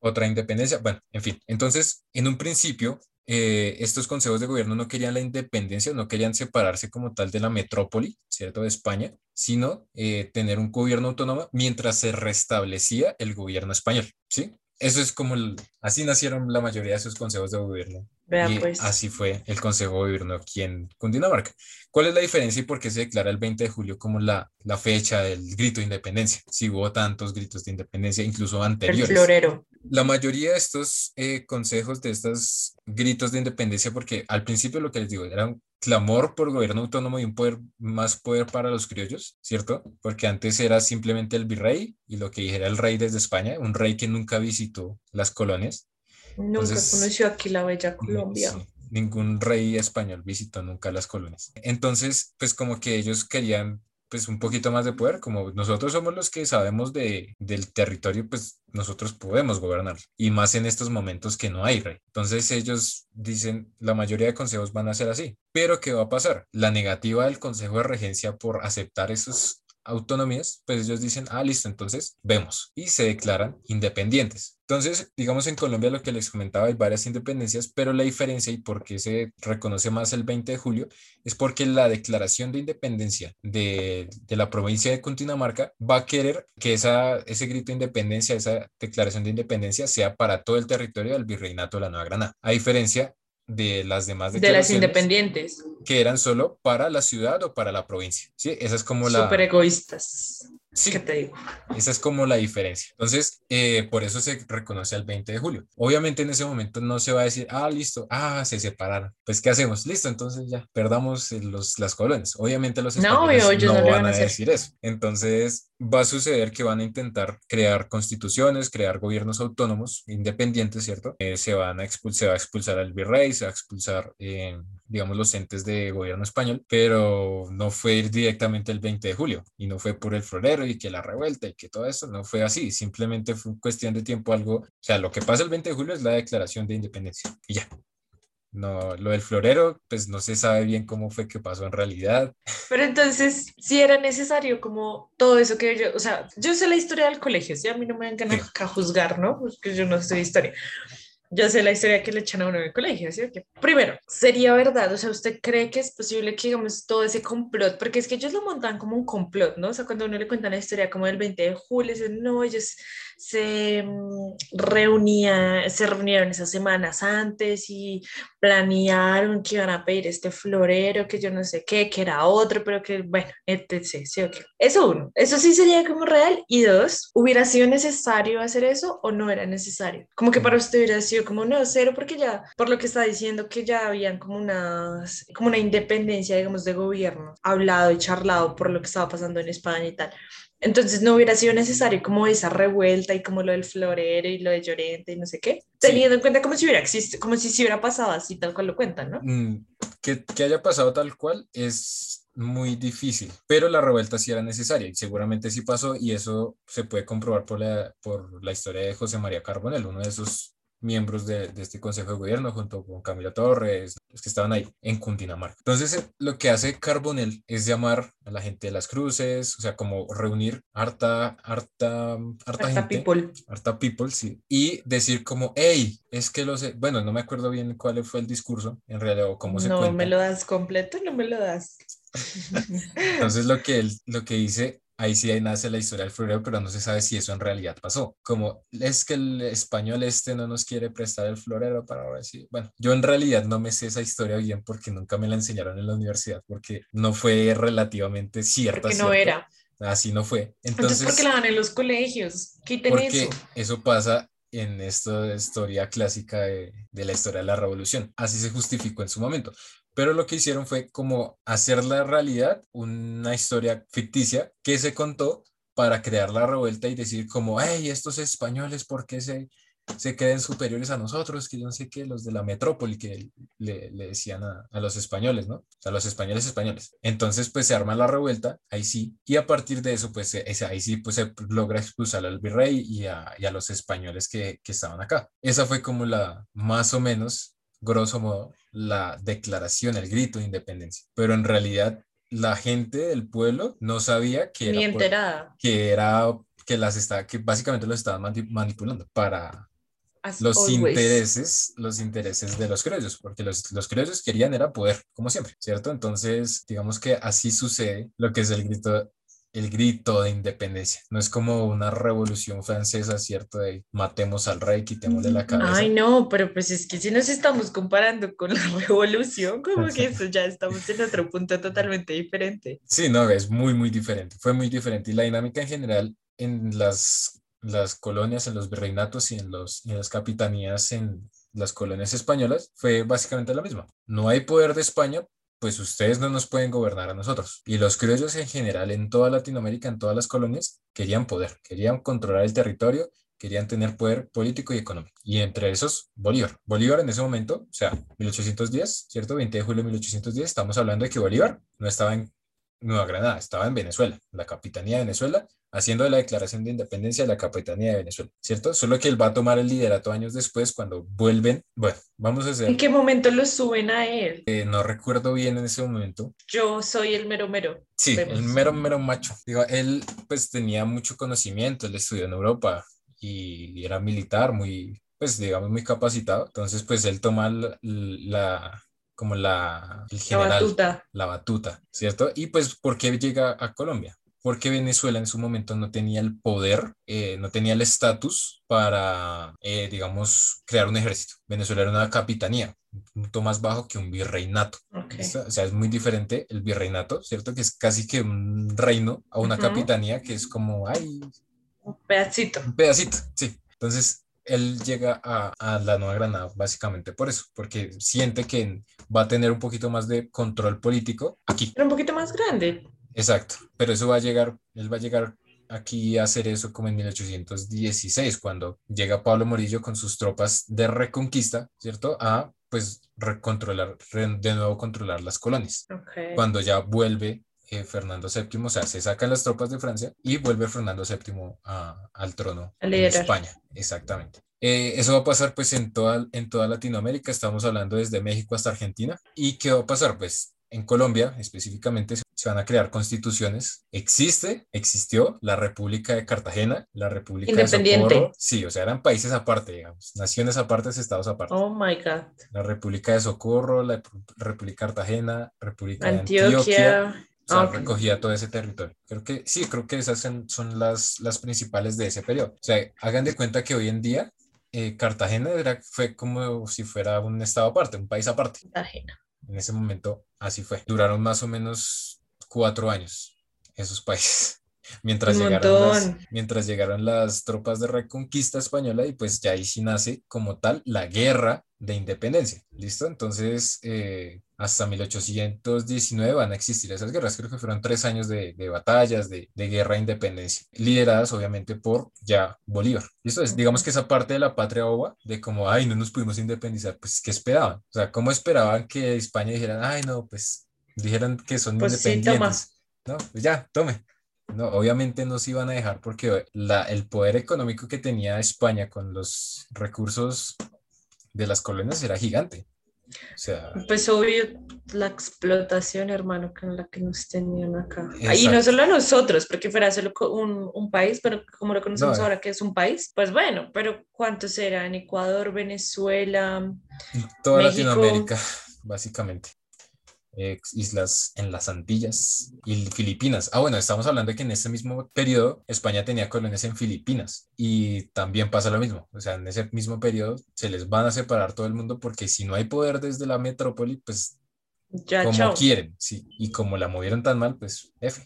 otra independencia, bueno, en fin. Entonces, en un principio, eh, estos consejos de gobierno no querían la independencia, no querían separarse como tal de la metrópoli, ¿cierto?, de España, sino eh, tener un gobierno autónomo mientras se restablecía el gobierno español, ¿sí? Eso es como, así nacieron la mayoría de esos consejos de gobierno y pues. así fue el Consejo de Gobierno aquí en Cundinamarca. ¿Cuál es la diferencia y por qué se declara el 20 de julio como la, la fecha del grito de independencia? Si hubo tantos gritos de independencia, incluso anteriores. El florero. La mayoría de estos eh, consejos, de estos gritos de independencia, porque al principio lo que les digo era un clamor por gobierno autónomo y un poder, más poder para los criollos, ¿cierto? Porque antes era simplemente el virrey y lo que dijera el rey desde España, un rey que nunca visitó las colonias Nunca conoció aquí la bella Colombia. ningún rey español visitó nunca las colonias. Entonces, pues como que ellos querían pues un poquito más de poder, como nosotros somos los que sabemos de, del territorio, pues nosotros podemos gobernar, y más en estos momentos que no hay rey. Entonces ellos dicen, la mayoría de consejos van a ser así, pero ¿qué va a pasar? La negativa del Consejo de Regencia por aceptar esos autonomías, pues ellos dicen, ah, listo, entonces vemos y se declaran independientes. Entonces, digamos en Colombia lo que les comentaba, hay varias independencias, pero la diferencia y por qué se reconoce más el 20 de julio es porque la declaración de independencia de, de la provincia de Cundinamarca va a querer que esa, ese grito de independencia, esa declaración de independencia sea para todo el territorio del virreinato de la Nueva Granada. A diferencia de las demás de las independientes. que eran solo para la ciudad o para la provincia sí esa es como la super egoístas Sí, ¿Qué te digo? Esa es como la diferencia. Entonces, eh, por eso se reconoce el 20 de julio. Obviamente en ese momento no se va a decir, ah, listo, ah, se separaron. Pues, ¿qué hacemos? Listo, entonces ya, perdamos los, las colonias. Obviamente los españoles no, no, van a, decir eso. Entonces, va a suceder que van a intentar crear constituciones, crear gobiernos autónomos, independientes, ¿cierto? Eh, se, van a expulsar, se va a expulsar al virrey, se va a expulsar, eh, digamos, los entes de gobierno español, pero no fue directamente el 20 de julio y no fue por el florero y que la revuelta y que todo eso no fue así, simplemente fue cuestión de tiempo algo, o sea, lo que pasa el 20 de julio es la declaración de independencia y ya. No, lo del florero, pues no se sabe bien cómo fue que pasó en realidad. Pero entonces, si era necesario como todo eso que yo, o sea, yo sé la historia del colegio, si a mí no me dan ganas a juzgar, ¿no? Porque yo no sé historia. Yo sé la historia que le echan a uno en el colegio, ¿sí? Que primero, sería verdad, o sea, ¿usted cree que es posible que, digamos, todo ese complot, porque es que ellos lo montan como un complot, ¿no? O sea, cuando uno le cuenta la historia como del 20 de julio, dicen, no, ellos se mm, reunía, se reunieron esas semanas antes y planearon que iban a pedir este florero, que yo no sé qué, que era otro, pero que, bueno, etc. ¿sí? Okay. Eso uno, eso sí sería como real. Y dos, ¿hubiera sido necesario hacer eso o no era necesario? Como que para usted hubiera sido como no, cero, porque ya, por lo que está diciendo, que ya habían como, unas, como una independencia, digamos, de gobierno, hablado y charlado por lo que estaba pasando en España y tal. Entonces no hubiera sido necesario como esa revuelta y como lo del florero y lo de Llorente y no sé qué, teniendo en cuenta como si hubiera existido, como si se hubiera pasado así tal cual lo cuentan, ¿no? Mm, que, que haya pasado tal cual es muy difícil, pero la revuelta sí era necesaria y seguramente sí pasó y eso se puede comprobar por la, por la historia de José María Carbonell, uno de esos miembros de, de, este Consejo de Gobierno junto con Camila Torres, los que estaban ahí en Cundinamarca. Entonces, eh, lo que hace Carbonell es llamar a la gente de las cruces, o sea, como reunir harta, harta, harta, harta gente, people. harta people, sí, y decir como, hey, es que lo sé, bueno, no me acuerdo bien cuál fue el discurso, en realidad, o cómo se No cuenta. me lo das completo, no me lo das. [LAUGHS] Entonces, lo que él, lo que dice ahí sí nace la historia del florero, pero no se sabe si eso en realidad pasó. Como es que el español este no nos quiere prestar el florero para decir, bueno, yo en realidad no me sé esa historia bien porque nunca me la enseñaron en la universidad, porque no fue relativamente cierta. Porque no cierta. era. Así no fue. Entonces, Entonces, ¿por qué la dan en los colegios? Quiten porque eso. eso pasa en esta historia clásica de, de, la historia de la revolución. Así se justificó en su momento. Pero lo que hicieron fue como hacer la realidad una historia ficticia que se contó para crear la revuelta y decir como, hey, estos españoles, ¿por qué se, se creen superiores a nosotros? Que yo no sé qué, los de la metrópoli que le, le decían a, a, los españoles, ¿no? Sea, los españoles españoles. Entonces, pues se arma la revuelta, ahí sí, y a partir de eso, pues ese, ahí sí, pues se logra expulsar al virrey y a, a los españoles que, que estaban acá. Esa fue como la, más o menos, grosso modo, la declaración, el grito de independencia. Pero en realidad la gente del pueblo no sabía que Ni era, enterada. que era que las está, que básicamente los estaban mani- manipulando para As los always. intereses, los intereses de los criollos, porque los, los criollos querían era poder, como siempre, ¿cierto? Entonces, digamos que así sucede lo que es el grito, el grito de independencia. No es como una revolución francesa, ¿cierto? De matemos al rey, quitémosle la cabeza. Ay, no, pero pues es que si nos estamos comparando con la [LAUGHS] revolución, como que eso ya estamos en otro punto totalmente diferente. Sí, no, es muy, muy diferente. Fue muy diferente. Y la dinámica en general en las, las colonias, en los virreinatos y en, los, en las capitanías en las colonias españolas fue básicamente la misma. No hay poder de España, pues ustedes no nos pueden gobernar a nosotros. Y los criollos en general en toda Latinoamérica, en todas las colonias, querían poder, querían controlar el territorio, querían tener poder político y económico. Y entre esos, Bolívar. Bolívar en ese momento, o sea, 1810, ¿cierto? 20 de julio de 1810, estamos hablando de que Bolívar no estaba en Nueva Granada, estaba en Venezuela, la capitanía de Venezuela, haciendo la declaración de independencia de la capitanía de Venezuela, ¿cierto? Solo que él va a tomar el liderato años después cuando vuelven, bueno, vamos a hacer, ¿En qué momento lo suben a él? eh, no recuerdo bien en ese momento, Yo soy el mero mero. sí, Vemos. el mero, mero macho, digo, él pues tenía mucho conocimiento, él estudió en Europa y era militar, muy, pues digamos, muy capacitado, entonces pues él toma la, la como la, el La general, batuta. la batuta, ¿cierto? Y pues, ¿por qué llega a Colombia? Porque Venezuela en su momento no tenía el poder, eh, no tenía el estatus para, eh, digamos, crear un ejército. Venezuela era una capitanía, un punto más bajo que un virreinato. Ok. ¿listo? O sea, es muy diferente el virreinato, ¿cierto? Que es casi que un reino a una Ujú. capitanía que es como, ay, Un pedacito. un pedacito, sí. Entonces, él llega a, a la Nueva Granada básicamente por eso, porque siente que va a tener un poquito más de control político aquí. Pero un poquito más grande. Exacto, pero eso va a llegar, él va a llegar aquí a hacer eso como en 1816, cuando llega Pablo Morillo con sus tropas de reconquista, ¿cierto? A pues recontrolar, re- de nuevo controlar las colonias. Cuando ya vuelve eh, Fernando VII, o sea, se sacan las tropas de Francia y vuelve Fernando VII a- al trono liderar. España, exactamente. Eh, eso va a pasar pues en toda, en toda Latinoamérica, estamos hablando desde México hasta Argentina. ¿Y qué va a pasar? Pues en Colombia específicamente se van a crear constituciones. Existe, existió la República de Cartagena, la República Independiente. de Socorro. Sí, o sea, eran países aparte, digamos, naciones aparte, estados aparte. Oh my God. La República de Socorro, la República de Cartagena, República Antioquia. de Antioquia. O sea, Ok. recogía todo ese territorio. Creo que sí, creo que esas son, son las, las principales de ese periodo. O sea, hagan de cuenta que hoy en día eh, Cartagena era, fue como si fuera un estado aparte, un país aparte. Cartagena. En ese momento así fue. Duraron más o menos cuatro años esos países. Mientras llegaron, las, mientras llegaron las tropas de reconquista española y pues ya ahí sí nace como tal la guerra de independencia. ¿Listo? Entonces, eh, hasta 1819 van a existir esas guerras. Creo que fueron tres años de, de batallas, de, de guerra de independencia, lideradas obviamente por ya Bolívar. ¿Listo? Es, digamos que esa parte de la patria boba, de como, ay, no nos pudimos independizar, pues, ¿qué esperaban? O sea, ¿cómo esperaban que España dijeran, ay, no, pues, dijeran que son Pues sí, independientes? no, pues ya, tome. No, obviamente no se iban a dejar porque la, el poder económico que tenía España con los recursos de las colonias era gigante. O sea, Pues obvio, la explotación, hermano, con la que nos tenían acá. Y no Exacto. solo a nosotros, porque fuera solo un, un país, pero como lo conocemos No, ahora que es un país, pues bueno, pero ¿cuántos eran? Ecuador, Venezuela, toda México. Latinoamérica, [LAUGHS] básicamente. Eh, islas en las Antillas y Filipinas. Ah, bueno, estamos hablando de que en ese mismo periodo España tenía colonias en Filipinas y también pasa lo mismo. O sea, en ese mismo periodo se les van a separar todo el mundo porque si no hay poder desde la metrópoli, pues ya, como chao. quieren, sí. Y como la movieron tan mal, pues F.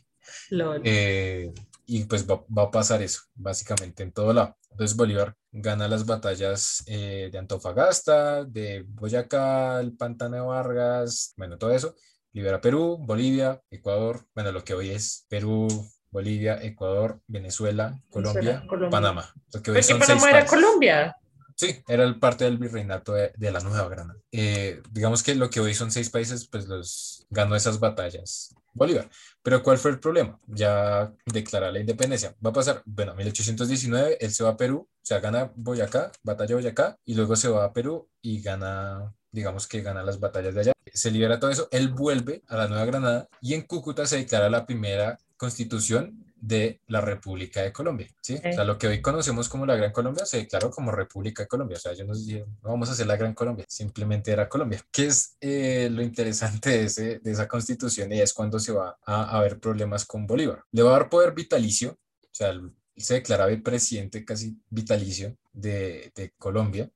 Lol. Eh, y pues va, va a pasar eso, básicamente en todo lado. Entonces Bolívar gana las batallas eh, de Antofagasta, de Boyacá, el Pantano de Vargas, bueno, todo eso. Libera Perú, Bolivia, Ecuador, bueno, lo que hoy es Perú, Bolivia, Ecuador, Venezuela, Colombia, Venezuela, Colombia. Panamá. Lo que hoy Porque son seis Panamá era países. Colombia. Sí, era el parte del virreinato de, de la Nueva Granada. Eh, digamos que lo que hoy son seis países, pues los ganó esas batallas Bolívar. Pero ¿cuál fue el problema? Ya declara la independencia. Va a pasar, bueno, 1819, él se va a Perú, o sea, gana Boyacá, batalla Boyacá, y luego se va a Perú y gana, digamos que gana las batallas de allá. Se libera todo eso, él vuelve a la Nueva Granada y en Cúcuta se declara la primera constitución de la República de Colombia, ¿sí? O sea, lo que hoy conocemos como la Gran Colombia se declaró como República de Colombia, o sea, ellos nos dijeron, no vamos a hacer la Gran Colombia, simplemente era Colombia. ¿Qué es eh, lo interesante de, ese, de esa constitución? Y es cuando se va a haber problemas con Bolívar. Le va a dar poder vitalicio, o sea, él se declaraba el presidente casi vitalicio de, de Colombia,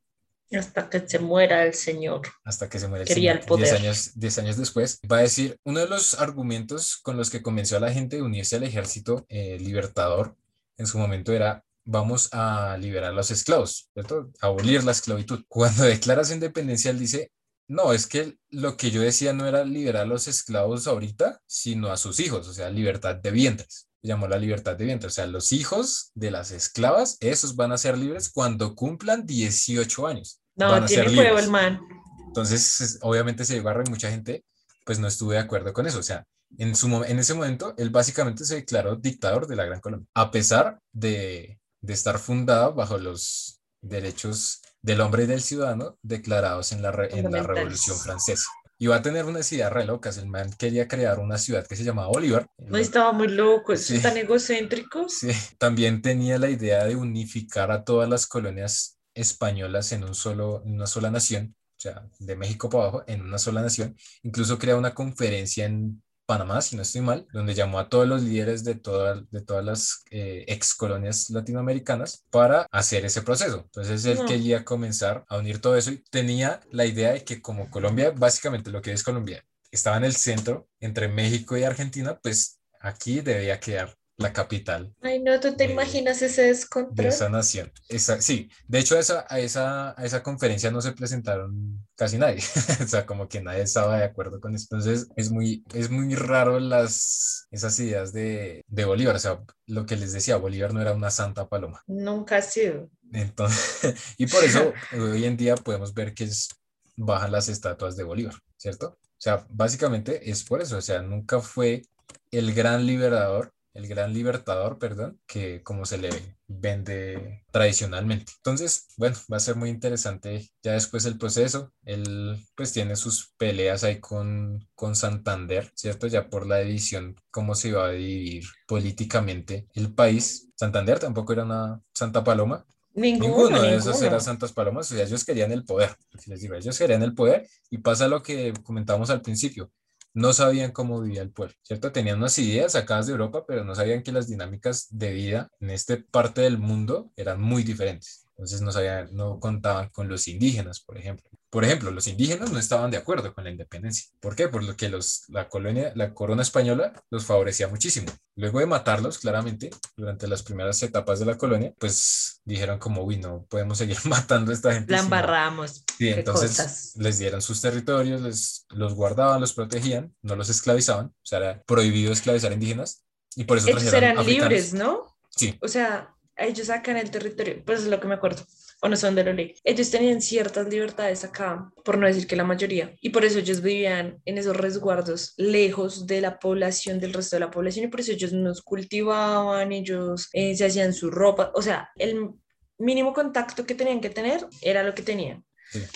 Hasta que se muera el señor. hasta que se muere el Quería señor. el poder. Diez años, diez años después, va a decir, uno de los argumentos con los que convenció a la gente de unirse al ejército eh, libertador en su momento era, vamos a liberar a los esclavos, ¿cierto? Abolir la esclavitud. Cuando [LAUGHS] declara su independencia, él dice, no, es que lo que yo decía no era liberar a los esclavos ahorita, sino a sus hijos, o sea, libertad de vientres. Llamó la libertad de vientre. O sea, los hijos de las esclavas, esos van a ser libres cuando cumplan 18 años. No, Van a tiene ser libres. el man. Entonces, es- obviamente se llegó a reír mucha gente, pues no estuve de acuerdo con eso. O sea, en, su, en ese momento, él básicamente se declaró dictador de la Gran Colombia, a pesar de, de estar fundada bajo los derechos del hombre y del ciudadano declarados en la, re- en la. Revolución Francesa. Y va a tener unas ideas re locas. El man quería crear una ciudad que se llamaba Bolívar. No estaba muy loco, Sí. tan egocéntrico. Sí, también tenía la idea de unificar a todas las colonias españolas en un solo, en una sola nación, o sea, de México para abajo, en una sola nación. Incluso crea una conferencia en Panamá, si no estoy mal, donde llamó a todos los líderes de, toda- de todas las eh, ex colonias latinoamericanas para hacer ese proceso. Entonces él No. quería comenzar a unir todo eso y tenía la idea de que como Colombia, básicamente lo que es Colombia, estaba en el centro entre México y Argentina, pues aquí debía quedar la capital Ay, no, ¿tú te Eh, imaginas ese de descontrol? esa nación. Esa, sí, de hecho a esa, a, esa, a esa conferencia no se presentaron casi nadie, [LAUGHS] o sea, como que nadie estaba de acuerdo con eso. Entonces es muy, es muy raro las, esas ideas de, de Bolívar, o sea, lo que les decía, Bolívar no era una santa paloma. Nunca ha sido. Entonces, [LAUGHS] y por eso hoy en día podemos ver que es, bajan las estatuas de Bolívar, ¿cierto? O sea, básicamente es por eso, o sea, nunca fue el gran liberador el gran libertador, perdón, que como se le vende tradicionalmente. Entonces, bueno, va a ser muy interesante ya después el proceso. Él pues tiene sus peleas ahí con, con Santander, ¿cierto? Ya por la división, cómo se iba a dividir políticamente el país. Santander tampoco era una Santa Paloma, Ninguno, de esos era Santas Palomas, o sea, ellos querían el poder, les digo, ellos querían el poder y pasa lo que comentamos al principio, no sabían cómo vivía el pueblo, ¿cierto? Tenían unas ideas sacadas de Europa, pero no sabían que las dinámicas de vida en esta parte del mundo eran muy diferentes. Entonces no, no contaban con los indígenas, por ejemplo. Por ejemplo, los indígenas no estaban de acuerdo con la independencia. ¿Por qué? Porque los, la, colonia, la corona española los favorecía muchísimo. Luego de matarlos, claramente, durante las primeras etapas de la colonia, pues dijeron como, uy, no podemos seguir [LAUGHS] matando a esta gente. La embarramos. Sí, entonces les dieron sus territorios, les, los guardaban, los protegían, no los esclavizaban, o sea, era prohibido esclavizar indígenas. Y por eso Ellos eran libres, ¿no? Sí. O sea, ellos sacan el territorio, pues es lo que me acuerdo, o no son de lo ley. Ellos tenían ciertas libertades acá, por no decir que la mayoría, y por eso ellos vivían en esos resguardos lejos de la población, del resto de la población, y por eso ellos nos cultivaban, ellos eh, se hacían su ropa, o sea, el mínimo contacto que tenían que tener era lo que tenían.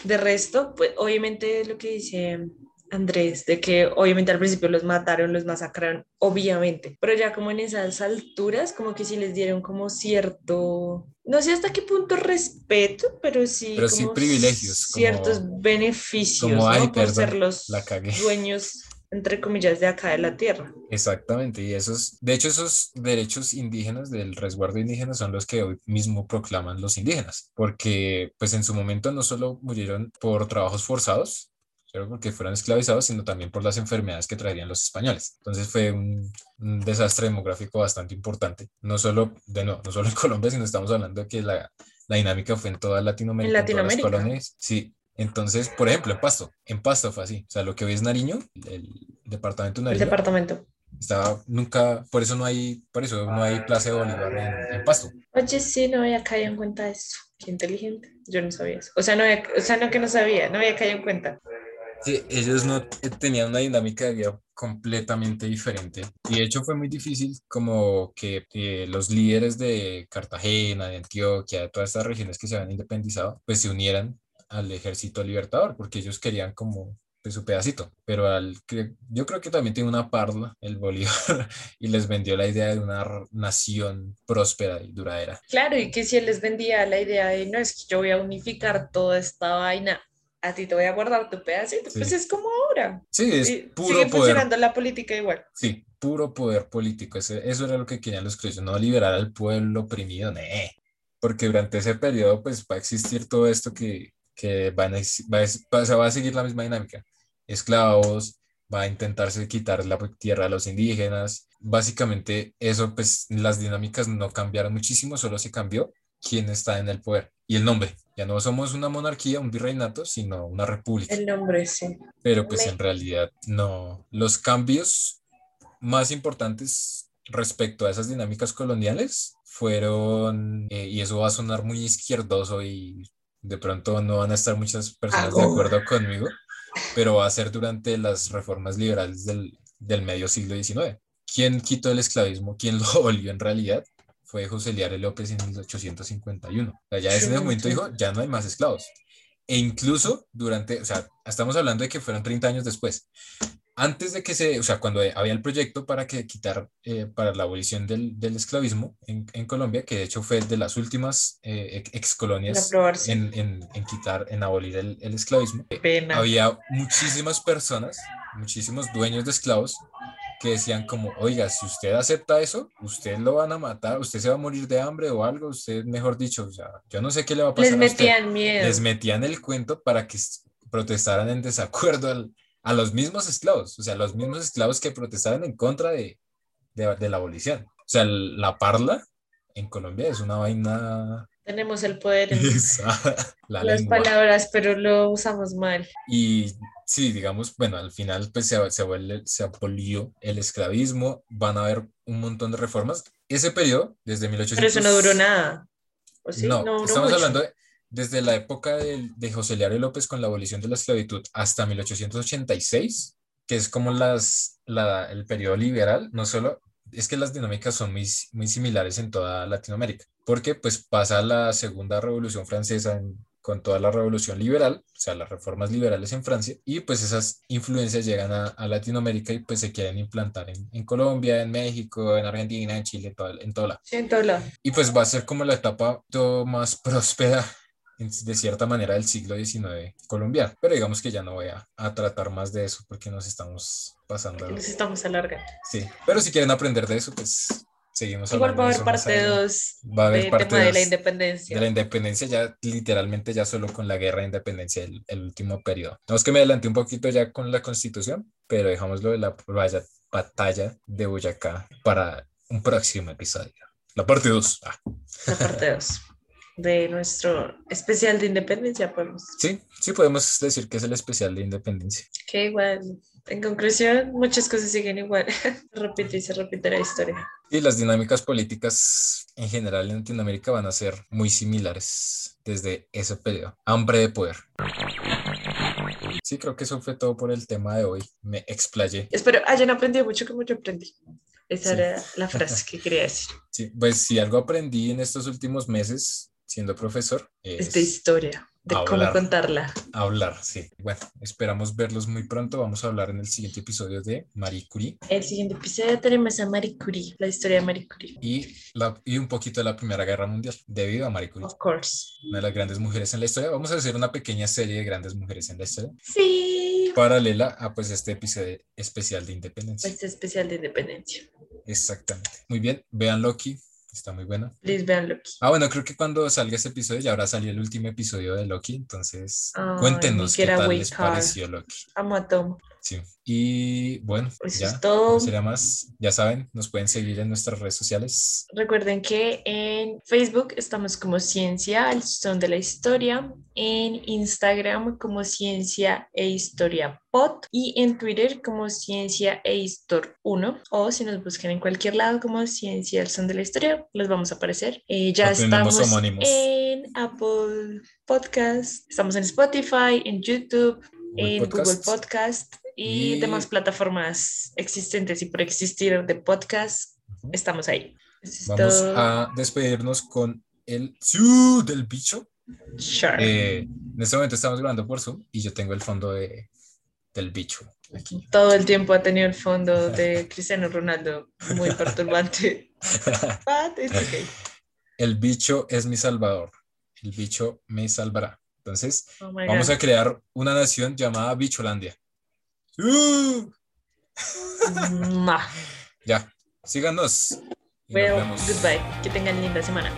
De resto, pues obviamente lo que dice Andrés, de que obviamente al principio los mataron, los masacraron, obviamente, pero ya como en esas alturas, como que sí les dieron como cierto, no sé hasta qué punto respeto, pero sí, pero sí privilegios, ciertos beneficios, como, por ser los [LAUGHS] dueños entre comillas, de acá de la tierra. Exactamente, y esos, de hecho, esos derechos indígenas del resguardo indígena son los que hoy mismo proclaman los indígenas, porque pues en su momento no solo murieron por trabajos forzados, porque fueron esclavizados, sino también por las enfermedades que traerían los españoles. Entonces fue un, desastre demográfico bastante importante, no solo, de no, no solo en [LAUGHS] Colombia, sino estamos hablando de que la, la dinámica fue en toda Latinoamérica. En Latinoamérica. En todas las colonias, sí. Entonces, por ejemplo, en Pasto, en Pasto fue así. O sea, lo que hoy es Nariño, el departamento de Nariño. El departamento. Estaba nunca, por eso no hay, por eso no hay Plaza de Bolívar en, Pasto. Oye, sí, no había caído en cuenta eso. Qué inteligente. Yo no sabía eso. O sea, no o sea, no que no sabía, no había caído en cuenta. Sí, ellos no tenían una dinámica de vida completamente diferente. Y de hecho fue muy difícil como que los líderes de Cartagena, de Antioquia, de todas estas regiones que se habían independizado, pues se unieran al ejército libertador, porque ellos querían como pues, su pedacito. Pero al, yo creo que también tiene una parla el Bolívar [LAUGHS] y les vendió la idea de una nación próspera y duradera. Claro, y que si él les vendía la idea de, no, es que yo voy a unificar toda esta vaina a ti te voy a guardar tu pedacito. Pues es como ahora. Sí, es puro Sigue poder. funcionando la política igual. Sí, puro poder político. eso era lo que querían los criollos, no liberar al pueblo oprimido, nee. Porque durante ese periodo, pues va a existir todo esto que, que van a, va, a, va a seguir la misma dinámica. Esclavos, va a intentarse quitar la tierra a los indígenas. Básicamente, eso, pues las dinámicas no cambiaron muchísimo, solo se cambió quién está en el poder y el nombre. Ya no somos una monarquía, un virreinato, sino una república. El nombre, sí. Pero pues en realidad no. Los cambios más importantes respecto a esas dinámicas coloniales fueron, eh, y eso va a sonar muy izquierdoso y de pronto no van a estar muchas personas de acuerdo conmigo, pero va a ser durante las reformas liberales del, del medio siglo XIX. ¿Quién quitó el esclavismo? ¿Quién lo [LAUGHS] abolió en realidad? Fue José Liare López en 1851. O sea, ya en ese momento dijo, ya no hay más esclavos. E incluso durante, o sea, estamos hablando de que fueron 30 años después. Antes de que se, o sea, cuando había el proyecto para que quitar, eh, para la abolición del, del esclavismo en, en, Colombia, que de hecho fue de las últimas eh, ex colonias en, en, en, quitar, en abolir el, el esclavismo, había muchísimas personas, muchísimos dueños de esclavos que decían como, oiga, si usted acepta eso, usted lo van a matar, usted se va a morir de hambre o algo, usted, mejor dicho, o sea, yo no sé qué le va a pasar. Les metían miedo. Les metían el cuento para que protestaran en desacuerdo a los mismos esclavos, o sea, los mismos esclavos que protestaran en contra de, de, la abolición. O sea, la parla en Colombia es una vaina tenemos el poder en [LAUGHS] las palabras, pero lo usamos mal. Y sí, digamos, bueno, al final pues se, se, vuelve, se abolió el esclavismo, van a haber un montón de reformas. Ese periodo, desde 1800... Pero eso no duró nada. No, estamos hablando de, desde la época de, de José Liario López con la abolición de la esclavitud hasta 1886, que es como las, la, el periodo liberal, no solo es que las dinámicas son muy, muy similares en toda Latinoamérica, porque pues pasa la segunda revolución francesa en con toda la revolución liberal, o sea, las reformas liberales en Francia, y pues esas influencias llegan a, Latinoamérica y pues se quieren implantar en, Colombia, en México, en Argentina, en Chile, en todo lado. Sí, en todo lado. Y pues va a ser como la etapa más próspera de cierta manera del siglo XIX colombiano. Pero digamos que ya no voy a, a, tratar más de eso porque nos estamos pasando. Nos estamos alargando. Sí, pero si quieren aprender de eso, pues seguimos Igual va a haber parte 2 de parte tema de la independencia. De la independencia, ya literalmente ya solo con la guerra de independencia, el, el último periodo. No es que me adelanté un poquito ya con la constitución, pero dejámoslo de la batalla de Boyacá para un próximo episodio. La parte 2. Ah. La parte 2 de nuestro especial de independencia, podemos. Sí, sí podemos decir que es el especial de independencia. Que igual, en conclusión, muchas cosas siguen igual. [LAUGHS] repite y se repite la historia. Y las dinámicas políticas en general en Latinoamérica van a ser muy similares desde ese periodo. Hambre de poder. Sí, creo que eso fue todo por el tema de hoy. Me explayé. Espero hayan aprendido mucho como yo aprendí. Esa era la [LAUGHS] frase que quería decir. Sí, pues si algo aprendí en estos últimos meses siendo profesor. Es de historia, de cómo contarla. Hablar, sí. Bueno, esperamos verlos muy pronto. Vamos a hablar en el siguiente episodio de Marie Curie. El siguiente episodio tenemos a Marie Curie, la historia de Marie Curie. Y, la, y un poquito de la Primera Guerra Mundial, debido a Marie Curie. Of course. Una de las grandes mujeres en la historia. Vamos a hacer una pequeña serie de grandes mujeres en la historia. Sí. Paralela a pues este episodio especial de independencia. Este especial de independencia. Exactamente. Muy bien, vean Loki, Está muy bueno. Please vean Loki. Ah, bueno, creo que cuando salga ese episodio ya habrá salido el último episodio de Loki, entonces cuéntenos qué tal les pareció Loki. Amo a Tom. Sí. Y bueno, Eso ya es todo. no sería más. Ya saben, nos pueden seguir en nuestras redes sociales. Recuerden que en Facebook estamos como Ciencia al Son de la Historia, en Instagram como Ciencia e Historia Pod y en Twitter como Ciencia e Histor 1 o si nos buscan en cualquier lado como Ciencia al Son de la Historia, les vamos a aparecer. Eh, ya estamos en Apple Podcast, estamos en Spotify, en YouTube, en Google Podcast y, demás plataformas existentes y por existir de podcast, estamos ahí. Vamos a despedirnos con el Zoom del bicho. Eh, en este momento estamos grabando por Zoom y yo tengo el fondo de, del bicho. Aquí. Todo el tiempo ha tenido el fondo de Cristiano Ronaldo, muy perturbante. [LAUGHS] El bicho es mi salvador. El bicho me salvará. Entonces, oh vamos a crear una nación llamada Bicholandia. Ya, síganos. Bueno, goodbye. Que tengan linda semana.